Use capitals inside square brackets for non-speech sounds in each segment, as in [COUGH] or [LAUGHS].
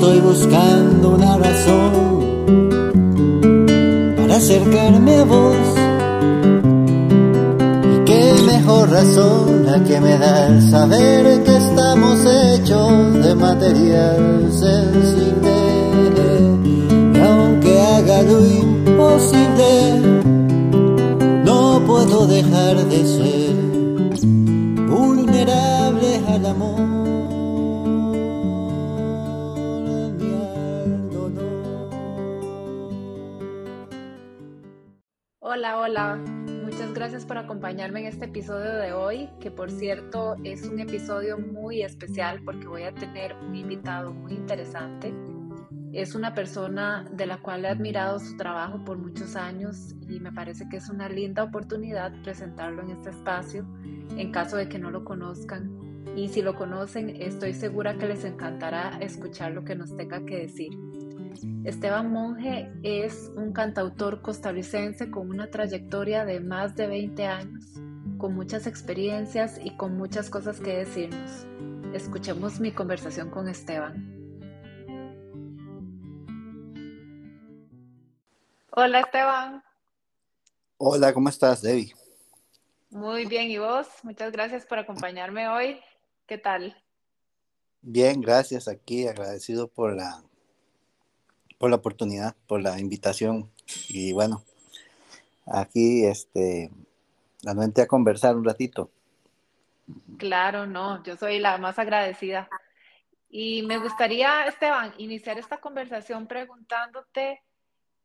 estoy buscando una razón para acercarme a vos. Y qué mejor razón la que me da el saber que estamos hechos de material sensible. Y aunque haga lo imposible, no puedo dejar de ser vulnerable al amor. Hola, hola. Muchas gracias por acompañarme en este episodio de hoy, que por cierto es un episodio muy especial porque voy a tener un invitado muy interesante. Es una persona de la cual he admirado su trabajo por muchos años y me parece que es una linda oportunidad presentarlo en este espacio en caso de que no lo conozcan. Y si lo conocen, estoy segura que les encantará escuchar lo que nos tenga que decir. Esteban Monge es un cantautor costarricense con una trayectoria de más de 20 años, con muchas experiencias y con muchas cosas que decirnos. Escuchemos mi conversación con Esteban. Hola Esteban. Hola, ¿cómo estás, Debbie? Muy bien, ¿y vos? Muchas gracias por acompañarme hoy. ¿Qué tal? Bien, gracias. Aquí agradecido por la por la oportunidad, por la invitación y bueno, aquí este realmente a conversar un ratito. Claro, no, yo soy la más agradecida. Y me gustaría, Esteban, iniciar esta conversación preguntándote,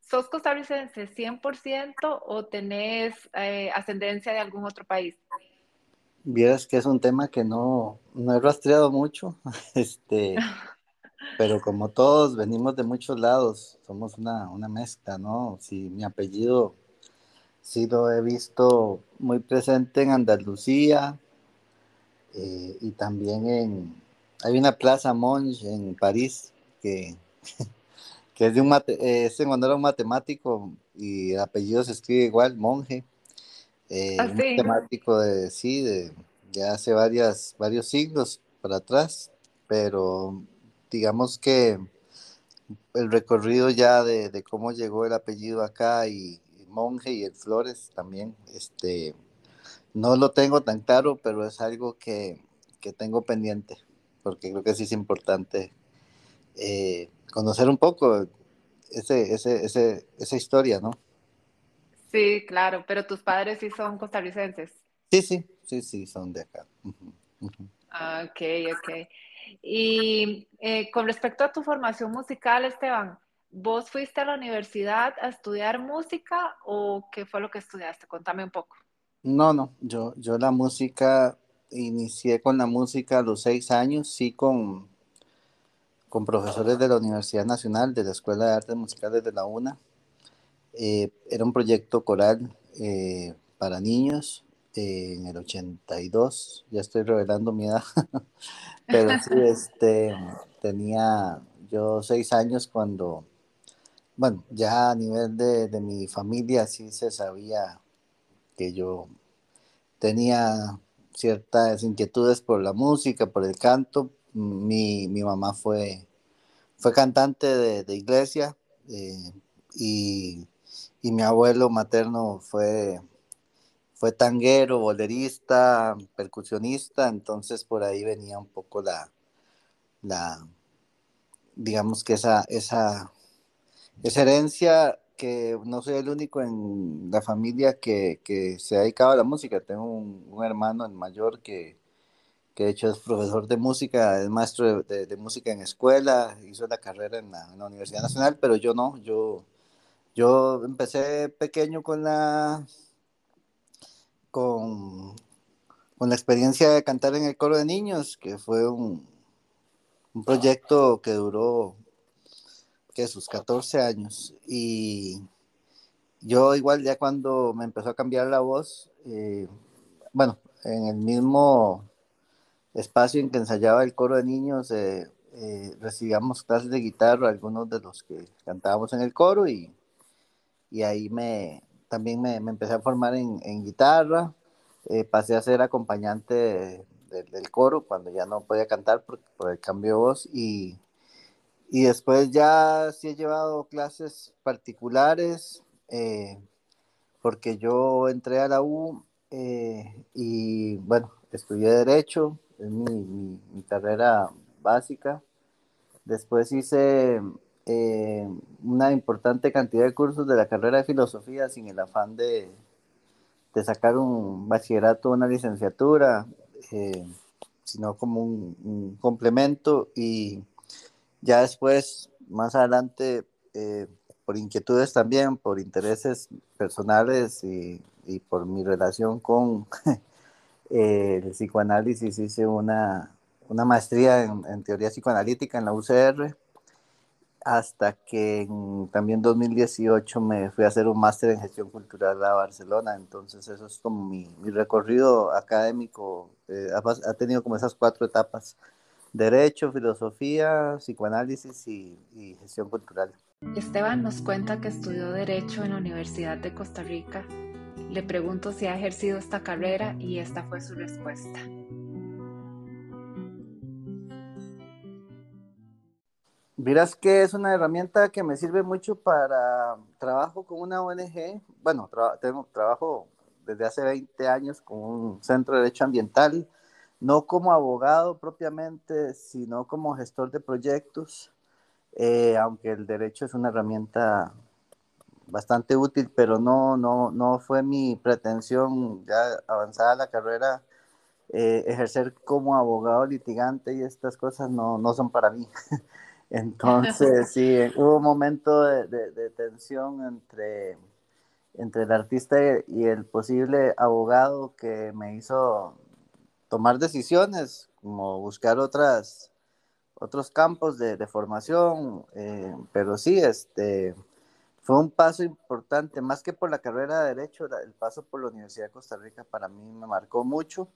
¿sos costarricense 100% o tenés eh, ascendencia de algún otro país? Vieras que es un tema que no, no he rastreado mucho, [LAUGHS] este, [LAUGHS] pero como todos venimos de muchos lados, somos una, una mezcla, ¿no? Si mi apellido sí lo he visto muy presente en Andalucía eh, y también en, hay una plaza Monge en París que, [LAUGHS] que es de un mate, es en honor a un matemático y el apellido se escribe igual, Monge. Eh, ¿Ah, un sí? matemático de sí, de, de hace varias, varios siglos para atrás, pero digamos que el recorrido ya de, de cómo llegó el apellido acá y, y, Monje y el Flores también, este, no lo tengo tan claro, pero es algo que, que tengo pendiente, porque creo que sí es importante eh, conocer un poco ese, ese, ese, esa historia, ¿no? Sí, claro, pero tus padres sí son costarricenses. Sí, sí, sí, sí, son de acá. Uh -huh, uh -huh. Ah, ok, ok. Y eh, con respecto a tu formación musical, Esteban, ¿vos fuiste a la universidad a estudiar música o qué fue lo que estudiaste? Contame un poco. No, no, yo, yo la música, inicié con la música a los seis años, sí, con, con profesores de la Universidad Nacional, de la Escuela de Artes Musicales de la UNA. Eh, era un proyecto coral eh, para niños en el 82, ya estoy revelando mi edad, [LAUGHS] pero sí, este, tenía yo seis años cuando, bueno, ya a nivel de, de mi familia sí se sabía que yo tenía ciertas inquietudes por la música, por el canto. Mi, mi mamá fue, fue cantante de, de iglesia eh, y, y, mi abuelo materno fue, fue tanguero, bolerista, percusionista, entonces por ahí venía un poco la, la digamos que esa, esa, esa herencia que no soy el único en la familia que, que se ha dedicado a la música. Tengo un, hermano, mayor, que, que, de hecho es profesor de música, es maestro de música en escuela, hizo la carrera en la, en la, Universidad Nacional, pero yo no, yo, yo empecé pequeño con la, con, con la experiencia de cantar en el coro de niños, que fue un, un proyecto que duró que sus 14 años. Y yo igual ya cuando me empezó a cambiar la voz, eh, bueno, en el mismo espacio en que ensayaba el coro de niños, eh, eh, recibíamos clases de guitarra, algunos de los que cantábamos en el coro, y, y ahí me, también me, me, empecé a formar en, en guitarra, eh, pasé a ser acompañante de, de, del coro cuando ya no podía cantar por, por el cambio de voz, y y después ya sí he llevado clases particulares, eh, porque yo entré a la U eh, y bueno, estudié Derecho, es mi, mi, carrera básica. Después hice eh, una importante cantidad de cursos de la carrera de filosofía sin el afán de, de sacar un bachillerato, una licenciatura, sino como un, complemento. Y ya después, más adelante, eh, por inquietudes también, por intereses personales y, por mi relación con [LAUGHS] eh, el psicoanálisis, hice una, maestría en, teoría psicoanalítica en la UCR, hasta que en, también en 2018 me fui a hacer un máster en gestión cultural a Barcelona. Entonces, eso es como mi, recorrido académico. Eh, ha, tenido como esas cuatro etapas Derecho, Filosofía, Psicoanálisis y, Gestión Cultural. Esteban nos cuenta que estudió Derecho en la Universidad de Costa Rica. Le pregunto si ha ejercido esta carrera y esta fue su respuesta. Miras que es una herramienta que me sirve mucho para trabajo con una ONG. Bueno, tengo trabajo desde hace 20 años con un centro de derecho ambiental no como abogado propiamente, sino como gestor de proyectos, eh, aunque el derecho es una herramienta bastante útil, pero no, no, no fue mi pretensión ya avanzada la carrera, eh, ejercer como abogado litigante y estas cosas no, no son para mí. [LAUGHS] Entonces, sí, hubo un momento de, de, tensión entre, entre el artista y el posible abogado que me hizo tomar decisiones, como buscar otras, otros campos de, formación, eh, pero sí, este, fue un paso importante, más que por la carrera de Derecho, el paso por la Universidad de Costa Rica para mí me marcó mucho.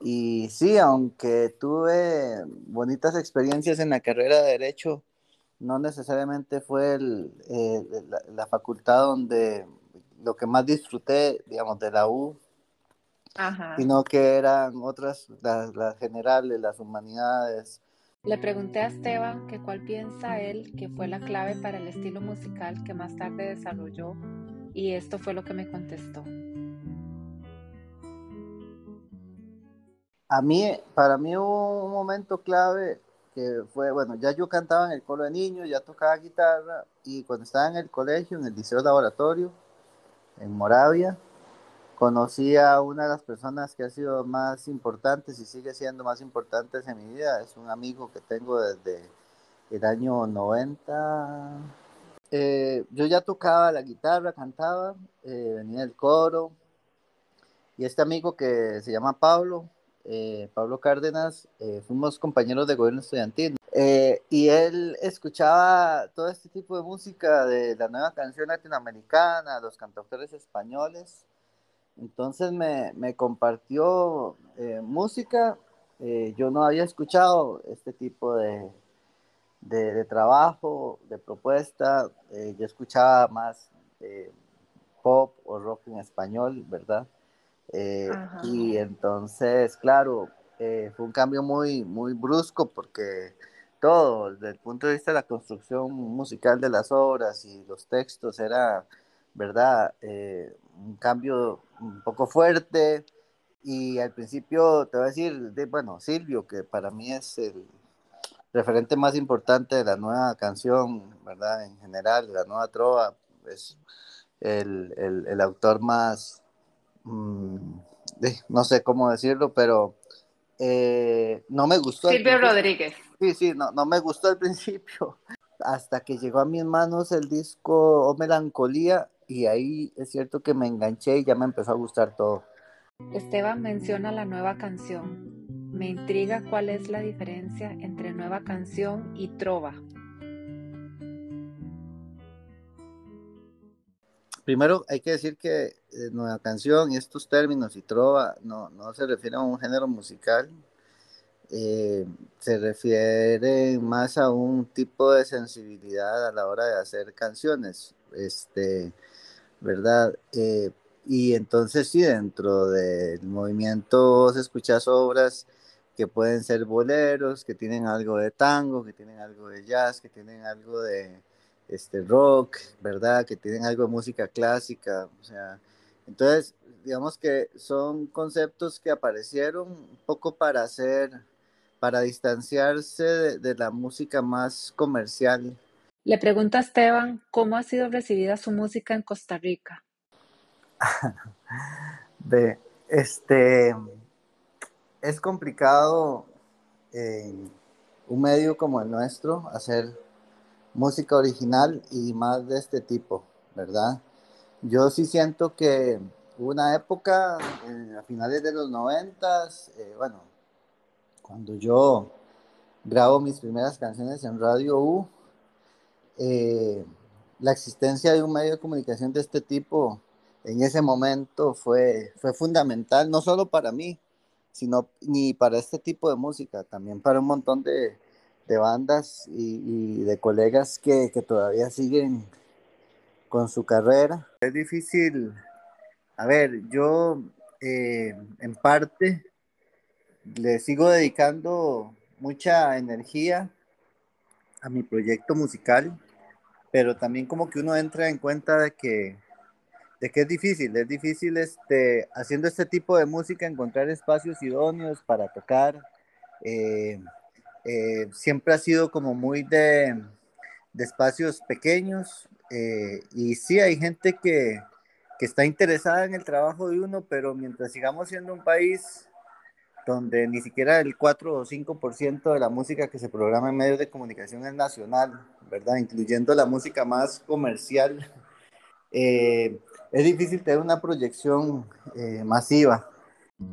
Y sí, aunque tuve bonitas experiencias en la carrera de Derecho, no necesariamente fue eh, la, la, facultad donde lo que más disfruté, digamos, de la U sino que eran otras, las, generales, las humanidades. Le pregunté a Esteban que cuál piensa él que fue la clave para el estilo musical que más tarde desarrolló y esto fue lo que me contestó. A mí, para mí hubo un momento clave que fue, bueno, ya yo cantaba en el coro de niños, ya tocaba guitarra y cuando estaba en el colegio, en el liceo laboratorio, en Moravia, conocí a una de las personas que ha sido más importantes y sigue siendo más importantes en mi vida. Es un amigo que tengo desde el año 90. Eh, yo ya tocaba la guitarra, cantaba, eh, venía del coro. Y este amigo que se llama Pablo, eh, Pablo Cárdenas, fuimos compañeros de gobierno estudiantil. y él escuchaba todo este tipo de música de la nueva canción latinoamericana, los cantautores españoles entonces me, compartió eh, música. Eh, yo no había escuchado este tipo de, trabajo, de propuesta. Eh, yo escuchaba más pop o rock en español, ¿verdad? Y entonces, claro, fue un cambio muy, muy brusco porque todo, desde el punto de vista de la construcción musical de las obras y los textos, era, ¿verdad? un cambio un poco fuerte. Y al principio te voy a decir, de, bueno, Silvio, que para mí es el referente más importante de la nueva canción, ¿verdad? En general, de la nueva trova, es el, el, el autor más, mm, no sé cómo decirlo, pero eh, no me gustó. Silvio Rodríguez. Sí, sí, no, no me gustó al principio, [LAUGHS] hasta que llegó a mis manos el disco O Melancolía y ahí es cierto que me enganché y ya me empezó a gustar todo. Esteban menciona la nueva canción. Me intriga cuál es la diferencia entre nueva canción y trova. Primero hay que decir que eh, nueva canción y estos términos y trova no, no se refieren a un género musical, eh, se refiere más a un tipo de sensibilidad a la hora de hacer canciones. Este, ¿verdad? Eh, y entonces sí, dentro del movimiento se escuchas obras que pueden ser boleros, que tienen algo de tango, que tienen algo de jazz, que tienen algo de este, rock, ¿verdad? Que tienen algo de música clásica, o sea, entonces, digamos que son conceptos que aparecieron un poco para hacer, para distanciarse de, de la música más comercial. Le pregunta a Esteban cómo ha sido recibida su música en Costa Rica. [LAUGHS] de, este, es complicado en un medio como el nuestro hacer música original y más de este tipo, ¿verdad? Yo sí siento que una época, a finales de los noventas, eh, bueno, cuando yo grabo mis primeras canciones en Radio U, eh, la existencia de un medio de comunicación de este tipo en ese momento fue, fue fundamental, no solo para mí, sino ni para este tipo de música, también para un montón de, de bandas y, de colegas que, que, todavía siguen con su carrera. Es difícil, a ver, yo eh, en parte le sigo dedicando mucha energía a mi proyecto musical, pero también como que uno entra en cuenta de que de que es difícil, es difícil este, haciendo este tipo de música encontrar espacios idóneos para tocar. Eh, eh, siempre ha sido como muy de, de espacios pequeños eh, y sí hay gente que, que está interesada en el trabajo de uno, pero mientras sigamos siendo un país donde ni siquiera el 4 o 5% de la música que se programa en medios de comunicación es nacional, ¿verdad? Incluyendo la música más comercial. [LAUGHS] Eh, es difícil tener una proyección eh, masiva.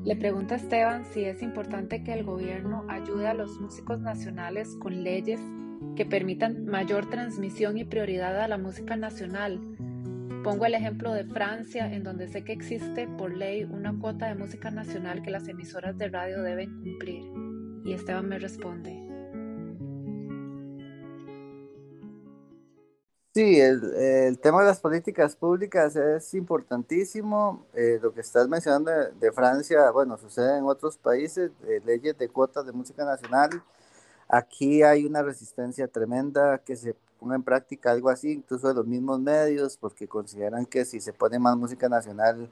Le pregunta a Esteban si es importante que el gobierno ayude a los músicos nacionales con leyes que permitan mayor transmisión y prioridad a la música nacional. Pongo el ejemplo de Francia, en donde sé que existe por ley una cuota de música nacional que las emisoras de radio deben cumplir. Y Esteban me responde, Sí, el, tema de las políticas públicas es importantísimo. Eh, lo que estás mencionando de, Francia, bueno, sucede en otros países, leyes de cuotas de música nacional. Aquí hay una resistencia tremenda que se ponga en práctica algo así, incluso de los mismos medios, porque consideran que si se pone más música nacional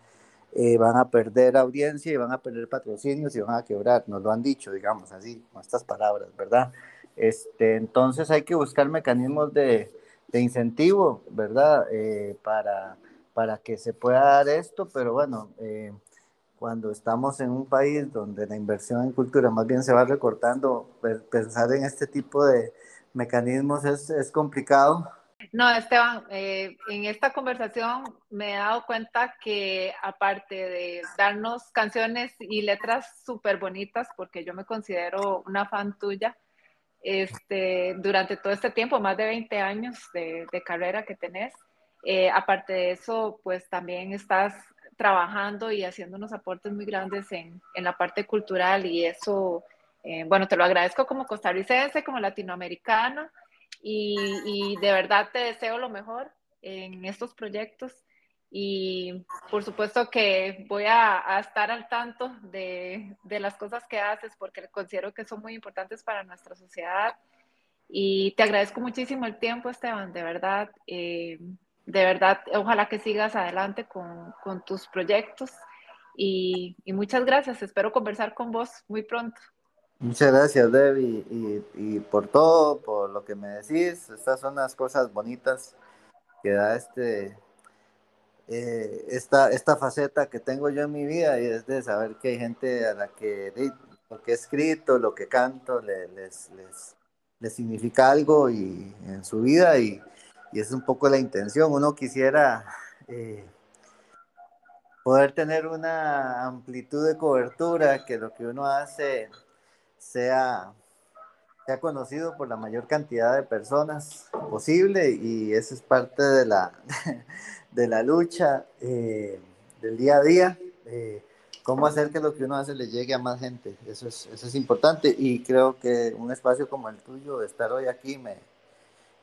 eh, van a perder audiencia y van a perder patrocinios y van a quebrar. Nos lo han dicho, digamos así, con estas palabras, ¿verdad? Este, entonces hay que buscar mecanismos de de incentivo, ¿verdad? Eh, para, para que se pueda dar esto, pero bueno, eh, cuando estamos en un país donde la inversión en cultura más bien se va recortando, pensar en este tipo de mecanismos es, es complicado. No, Esteban, eh, en esta conversación me he dado cuenta que aparte de darnos canciones y letras súper bonitas, porque yo me considero una fan tuya, este, durante todo este tiempo, más de 20 años de, carrera que tenés. Eh, aparte de eso, pues también estás trabajando y haciendo unos aportes muy grandes en, en la parte cultural y eso, eh, bueno, te lo agradezco como costarricense, como latinoamericana y, y de verdad te deseo lo mejor en estos proyectos y por supuesto que voy a, estar al tanto de, las cosas que haces porque considero que son muy importantes para nuestra sociedad. Y te agradezco muchísimo el tiempo, Esteban, de verdad. Eh, de verdad, ojalá que sigas adelante con, tus proyectos. Y, muchas gracias. Espero conversar con vos muy pronto. Muchas gracias, Debbie, y, y, por todo, por lo que me decís. Estas son las cosas bonitas que da este, eh, esta, esta faceta que tengo yo en mi vida y es de saber que hay gente a la que lo que he escrito, lo que canto, les, les, les, significa algo y, en su vida y, y, es un poco la intención. Uno quisiera eh, poder tener una amplitud de cobertura, que lo que uno hace sea sea conocido por la mayor cantidad de personas posible y eso es parte de la, [LAUGHS] de la lucha eh, del día a día, eh, cómo hacer que lo que uno hace le llegue a más gente. Eso es, eso es importante y creo que un espacio como el tuyo, estar hoy aquí, me,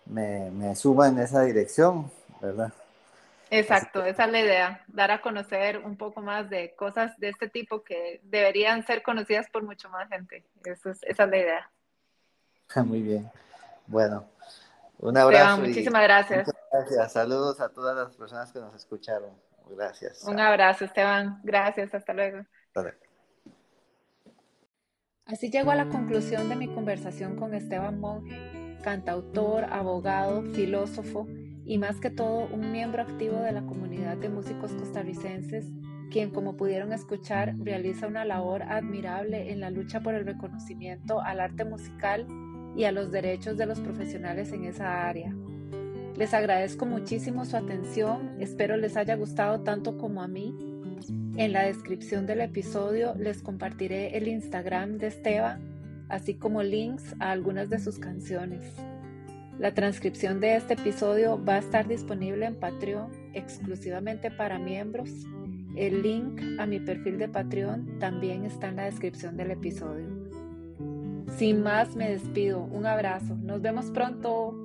me, me suma en esa dirección, ¿verdad? Exacto, esa es la idea, dar a conocer un poco más de cosas de este tipo que deberían ser conocidas por mucho más gente. Es, esa es la idea. [LAUGHS] Muy bien. Bueno, un abrazo. muchísimas gracias. Gracias. Saludos a todas las personas que nos escucharon. Gracias. Un abrazo, Esteban. Gracias. Hasta luego. Así llego a la conclusión de mi conversación con Esteban Monge, cantautor, abogado, filósofo y más que todo un miembro activo de la comunidad de músicos costarricenses, quien como pudieron escuchar realiza una labor admirable en la lucha por el reconocimiento al arte musical y a los derechos de los profesionales en esa área. Les agradezco muchísimo su atención, espero les haya gustado tanto como a mí. En la descripción del episodio les compartiré el Instagram de Esteban, así como links a algunas de sus canciones. La transcripción de este episodio va a estar disponible en Patreon exclusivamente para miembros. El link a mi perfil de Patreon también está en la descripción del episodio. Sin más, me despido. Un abrazo. Nos vemos pronto.